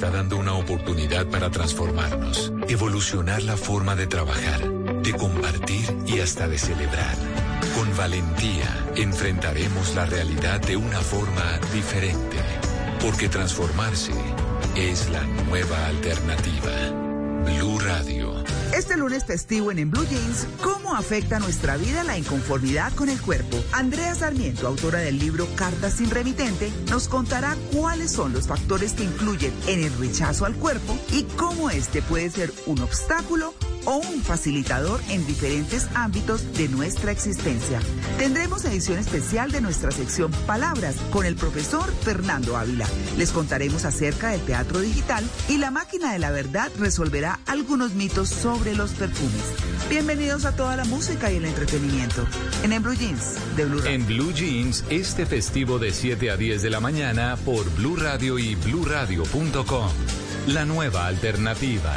Está dando una oportunidad para transformarnos, evolucionar la forma de trabajar, de compartir y hasta de celebrar. Con valentía enfrentaremos la realidad de una forma diferente, porque transformarse es la nueva alternativa. Blue Radio. Este lunes festivo en En Blue Jeans, ¿cómo afecta nuestra vida la inconformidad con el cuerpo? Andrea Sarmiento, autora del libro Cartas sin remitente, nos contará cuáles son los factores que influyen en el rechazo al cuerpo y cómo este puede ser un obstáculo un facilitador en diferentes ámbitos de nuestra existencia. Tendremos edición especial de nuestra sección Palabras con el profesor Fernando Ávila. Les contaremos acerca del teatro digital y la máquina de la verdad resolverá algunos mitos sobre los perfumes. Bienvenidos a toda la música y el entretenimiento en, Blue Jeans de Blue. En Blue Jeans este festivo de 7 a 10 de la mañana por Blue Radio y bluradio.com. La nueva alternativa.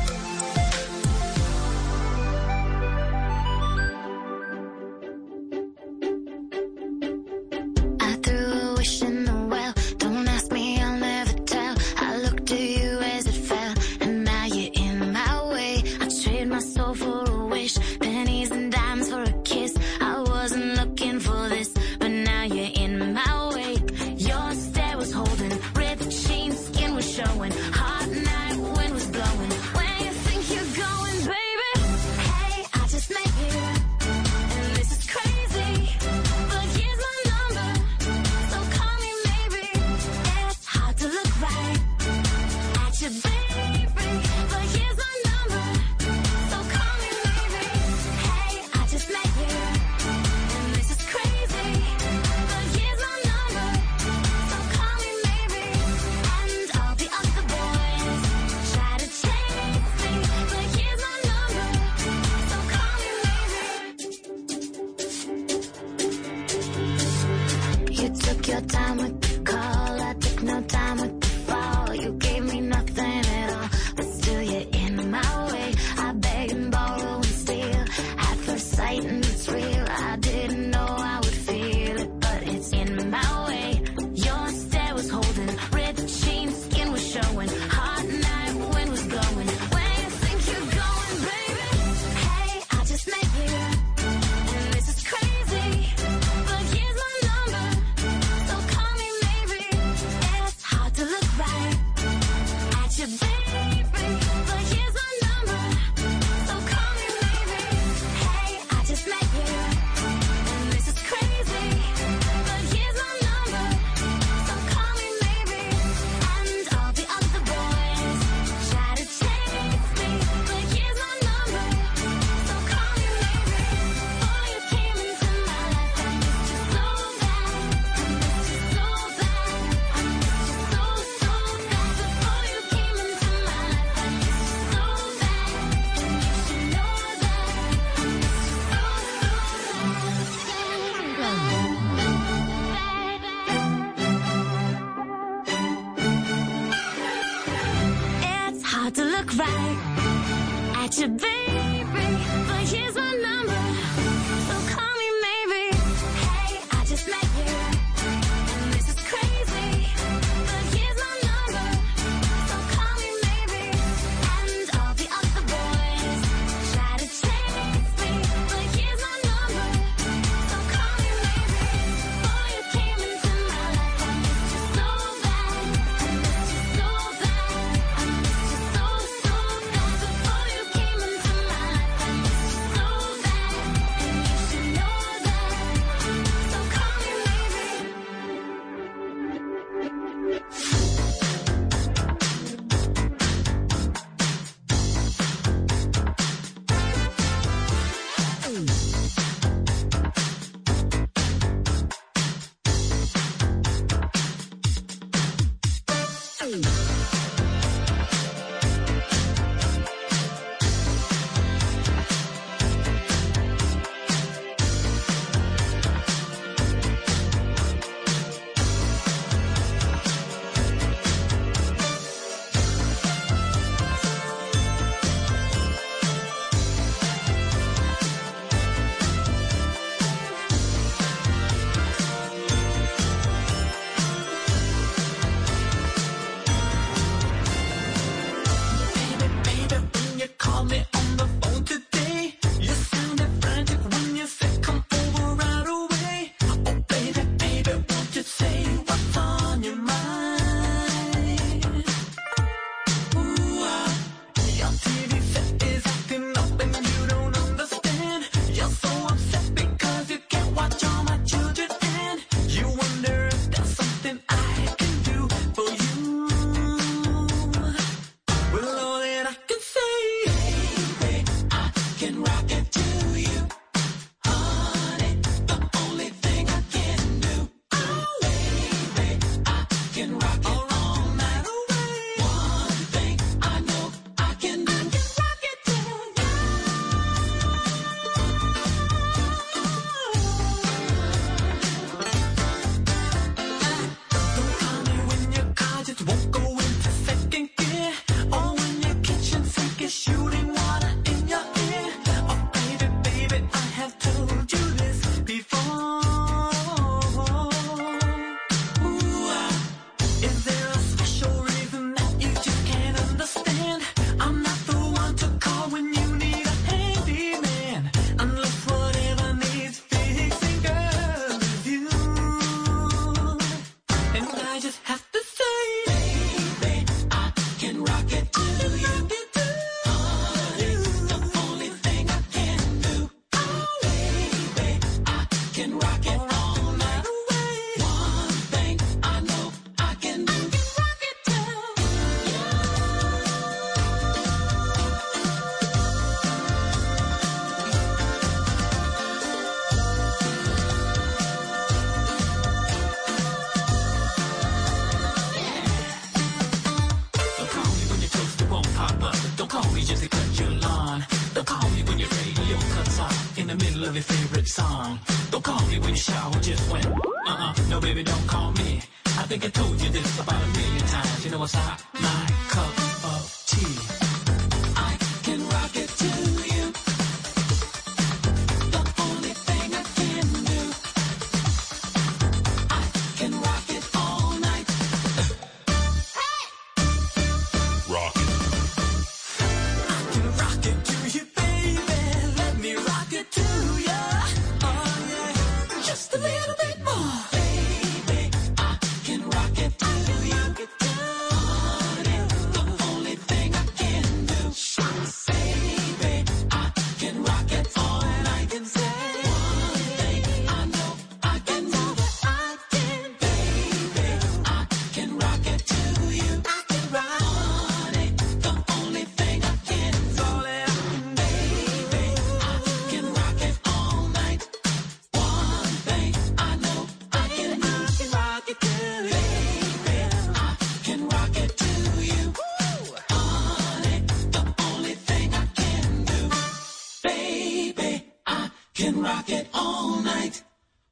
can rock it all night.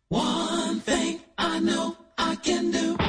One thing I know I can do.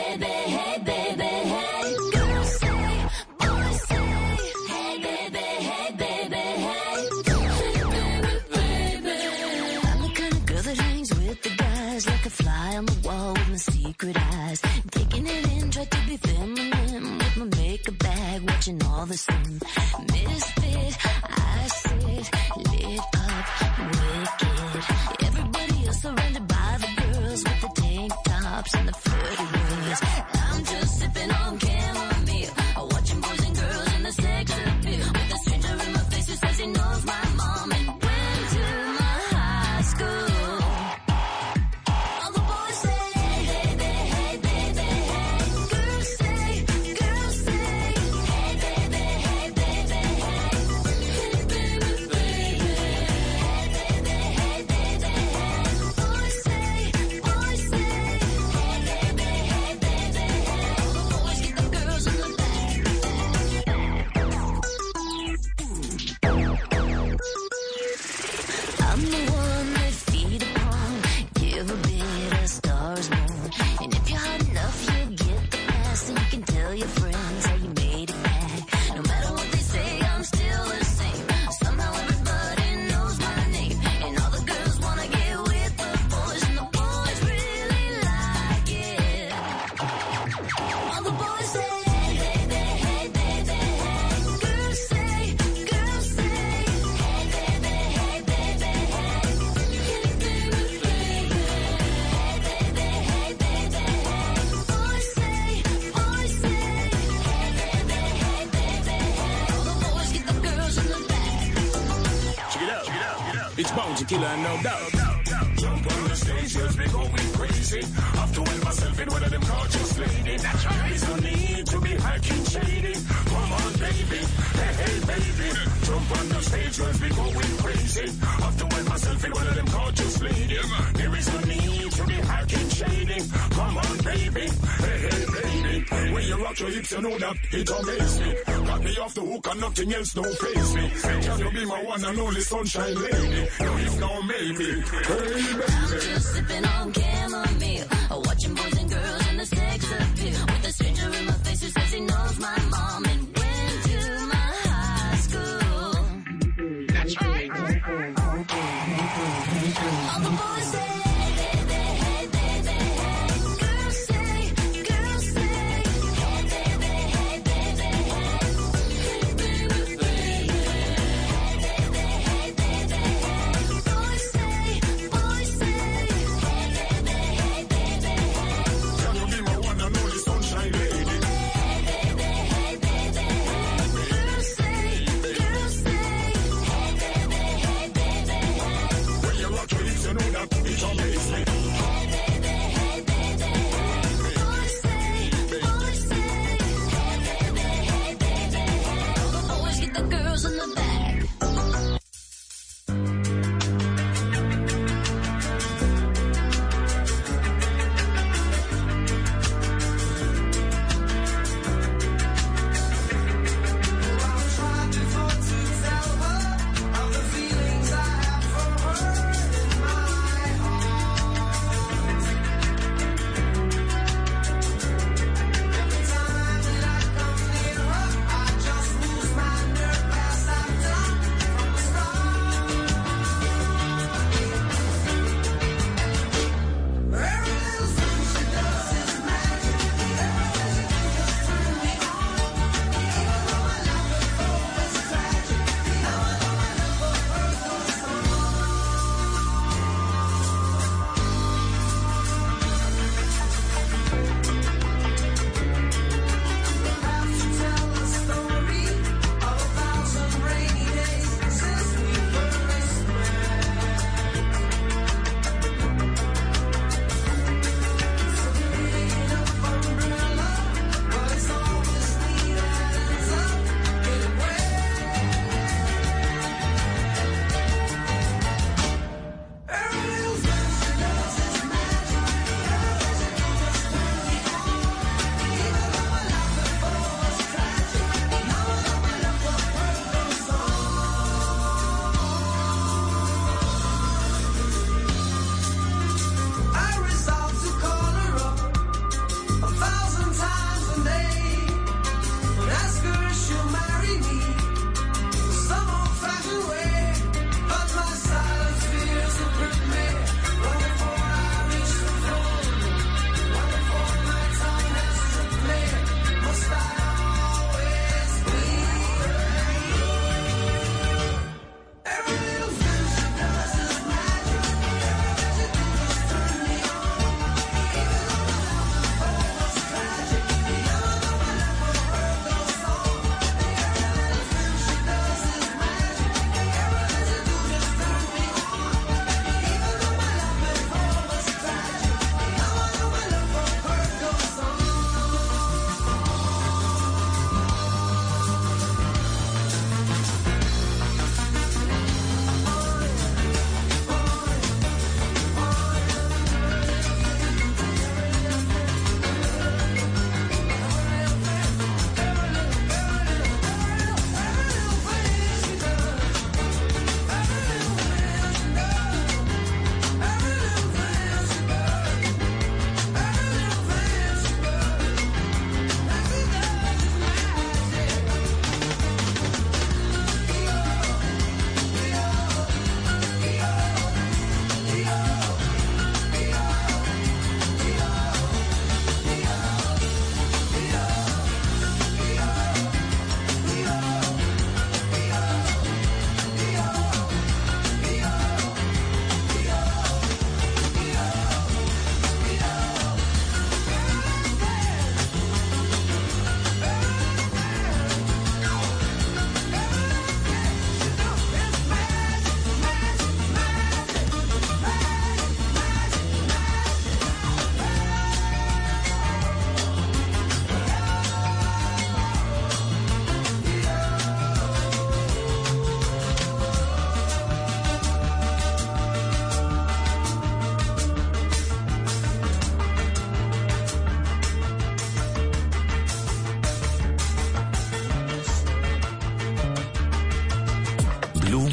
know that it amazes me. Got me off the hook and nothing else don't face me. Can you be my one and only sunshine lady? If no, maybe. Hey, baby. I'm just sipping on Kim.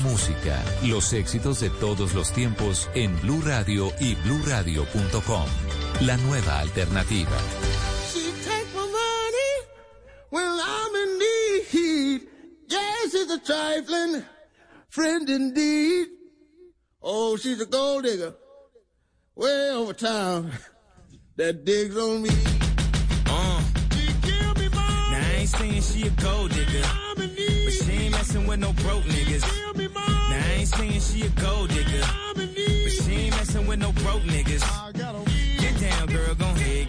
Música, los éxitos de todos los tiempos en Blue Radio y bluradio.com. La nueva alternativa. She take my money when I'm in need. Yes, she's a trifling friend indeed. Oh, she's a gold digger way over town that digs on me. Uh. Now I ain't saying she a gold digger, but she ain't messing with no broke niggas. Now I ain't saying she a gold digger, but she ain't messing with no broke niggas. Get down, girl, gon' head,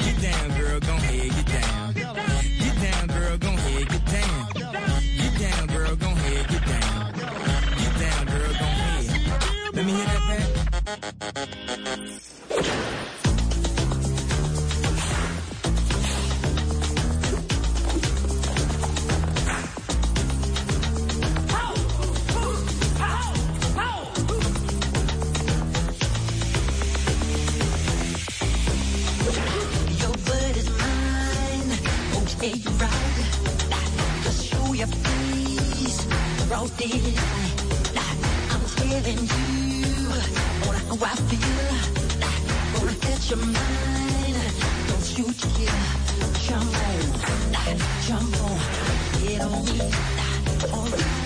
Down, girl, gon' head, get down. Get down, girl, gon' head, get down. Get down, girl, gon' head, get down. Get down, girl, gon' head. Let me hear that back. Okay, you're. Just show your face. I'm telling you how I feel. Gonna your mind. Don't you jump on. Jump on. Get on me. Alright.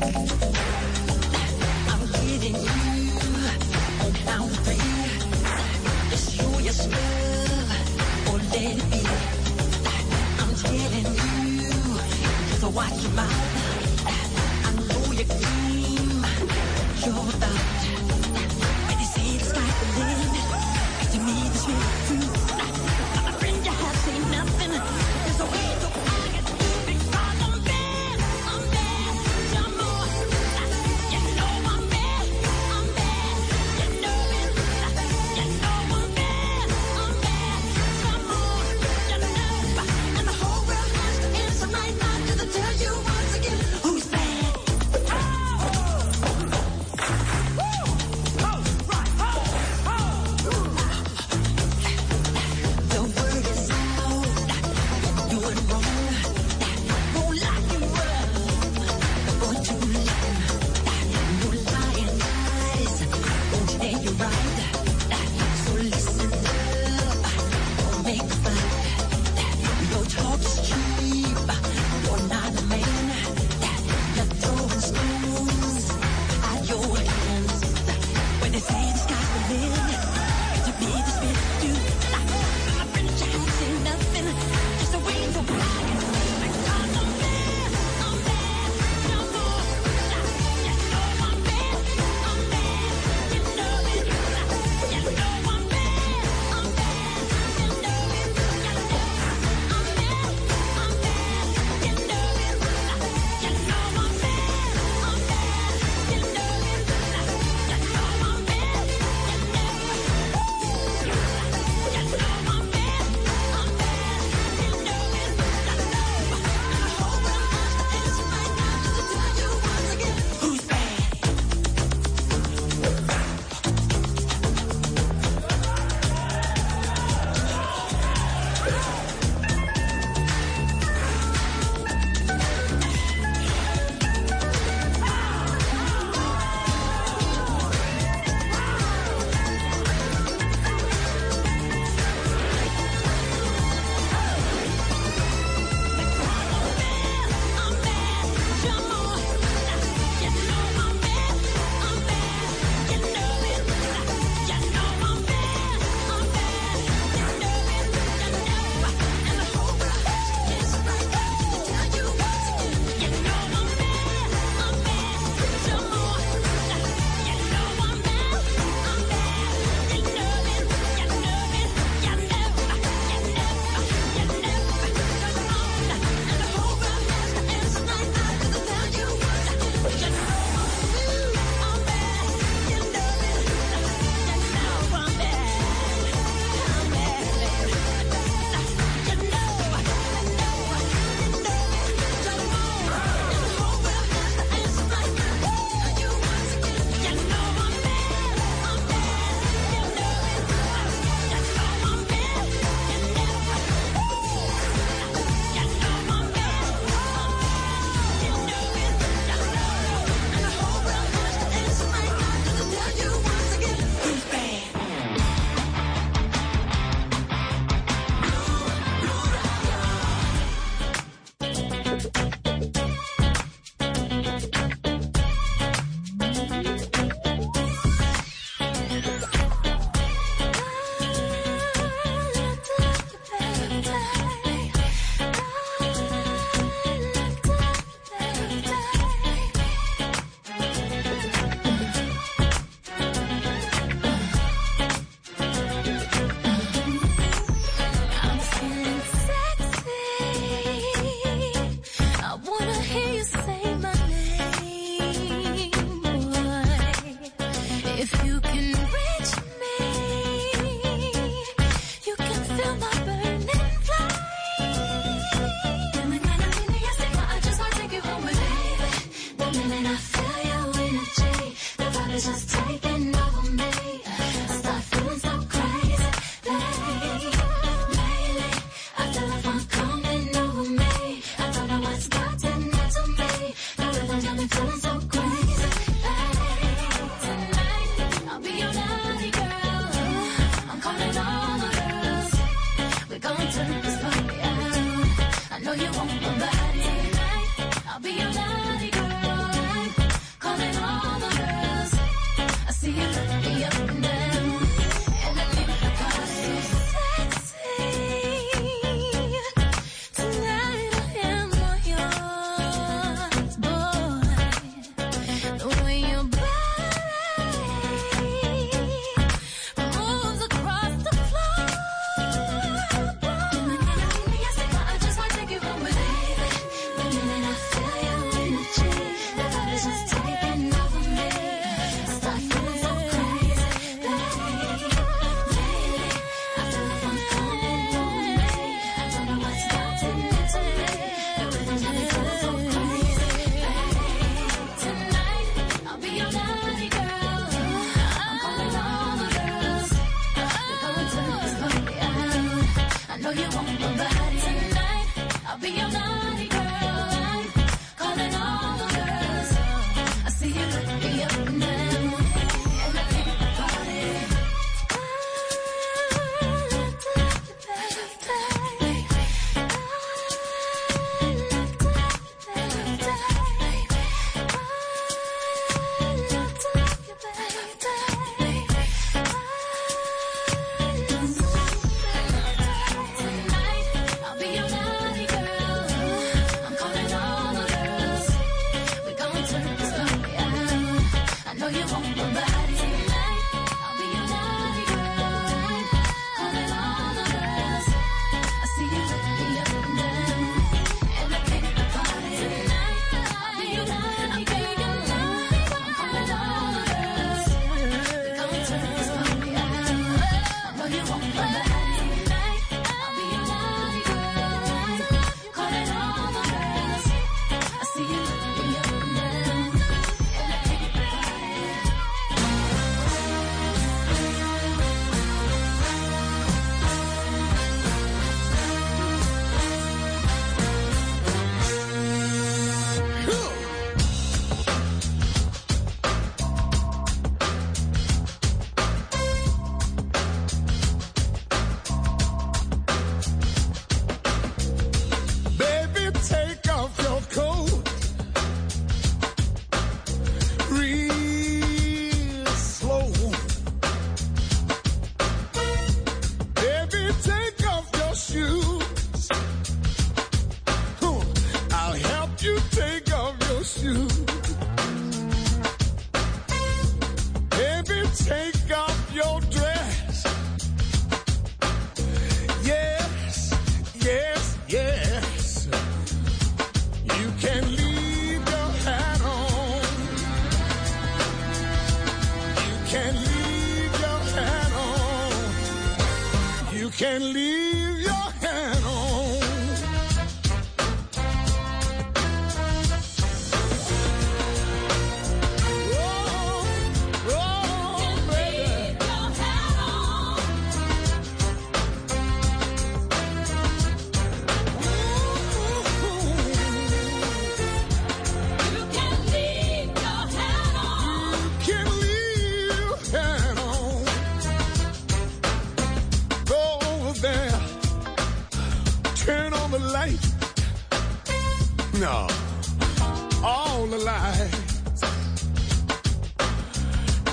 I'm watch your mouth.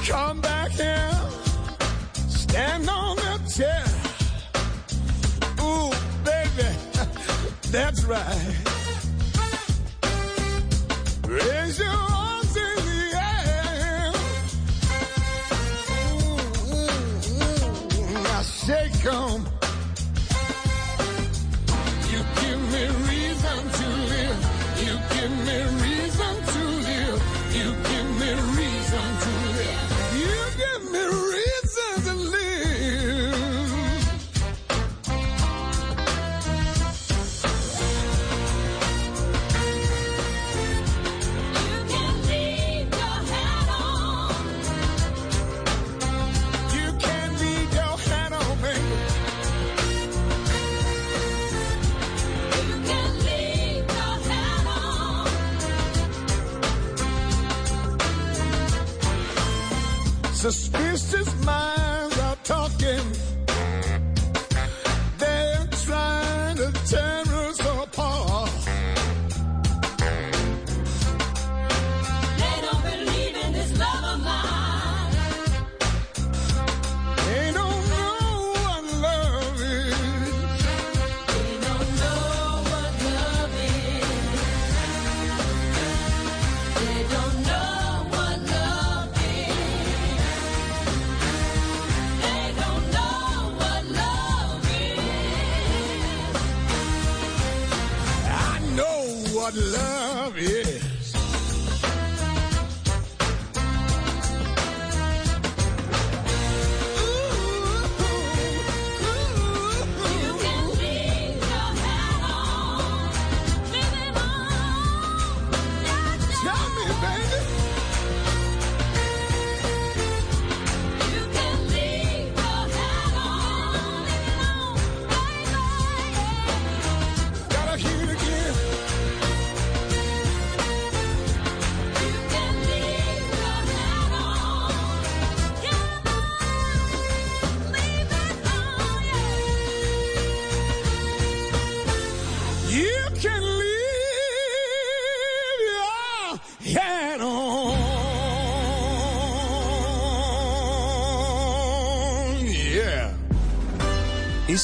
Come back here, stand on the chair. Ooh, baby, that's right. Raise your arms in the air. Ooh, ooh, ooh. Now shake 'em.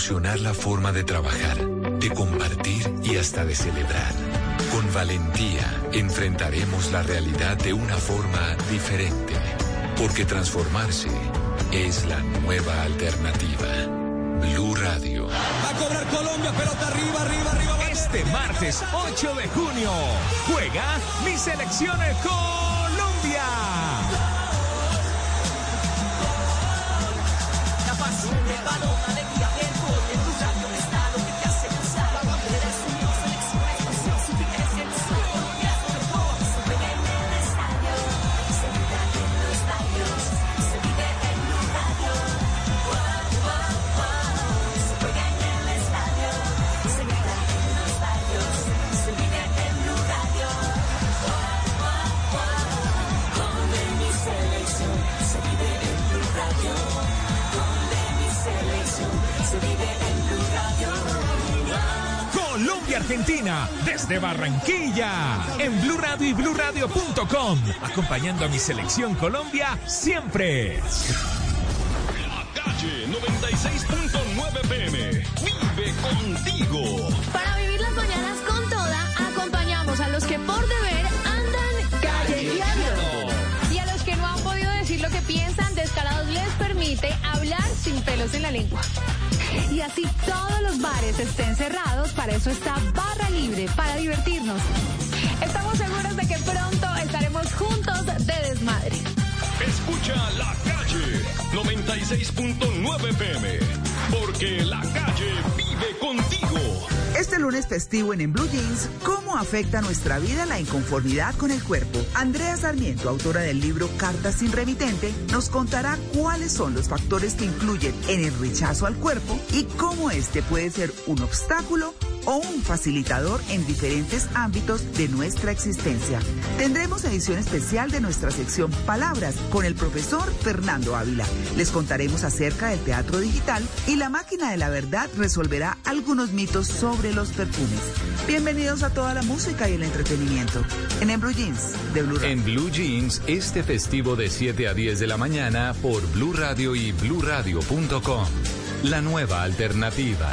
Evolucionar la forma de trabajar, de compartir y hasta de celebrar. Con valentía enfrentaremos la realidad de una forma diferente, porque transformarse es la nueva alternativa. Blue Radio. Va a cobrar Colombia, pelota arriba, arriba, arriba. Este martes 8 de junio juega mi selección Colombia. Argentina desde Barranquilla en Blue Radio y BlueRadio.com acompañando a mi selección Colombia siempre. Calle 96.9 PM. Vive contigo. Para vivir las mañanas con toda, acompañamos a los que por deber andan callejeando. Y a los que no han podido decir lo que piensan, Descarados les permite hablar sin pelos en la lengua. Y así todos los bares estén cerrados, para eso está Barra Libre, para divertirnos. Estamos seguros de que pronto estaremos juntos de desmadre. Escucha la calle 96.9 PM. Porque la calle vive contigo. Este lunes festivo en Blue Jeans, ¿cómo afecta nuestra vida la inconformidad con el cuerpo? Andrea Sarmiento, autora del libro Cartas sin remitente, nos contará cuáles son los factores que influyen en el rechazo al cuerpo y cómo este puede ser un obstáculo o un facilitador en diferentes ámbitos de nuestra existencia. Tendremos edición especial de nuestra sección Palabras con el profesor Fernando Ávila. Les contaremos acerca del teatro digital y la máquina de la verdad resolverá algunos mitos sobre los perfumes. Bienvenidos a toda la música y el entretenimiento en En Blue Jeans de Blue Radio. En Blue Jeans, este festivo de 7 a 10 de la mañana por Blue Radio y BlueRadio.com. La nueva alternativa.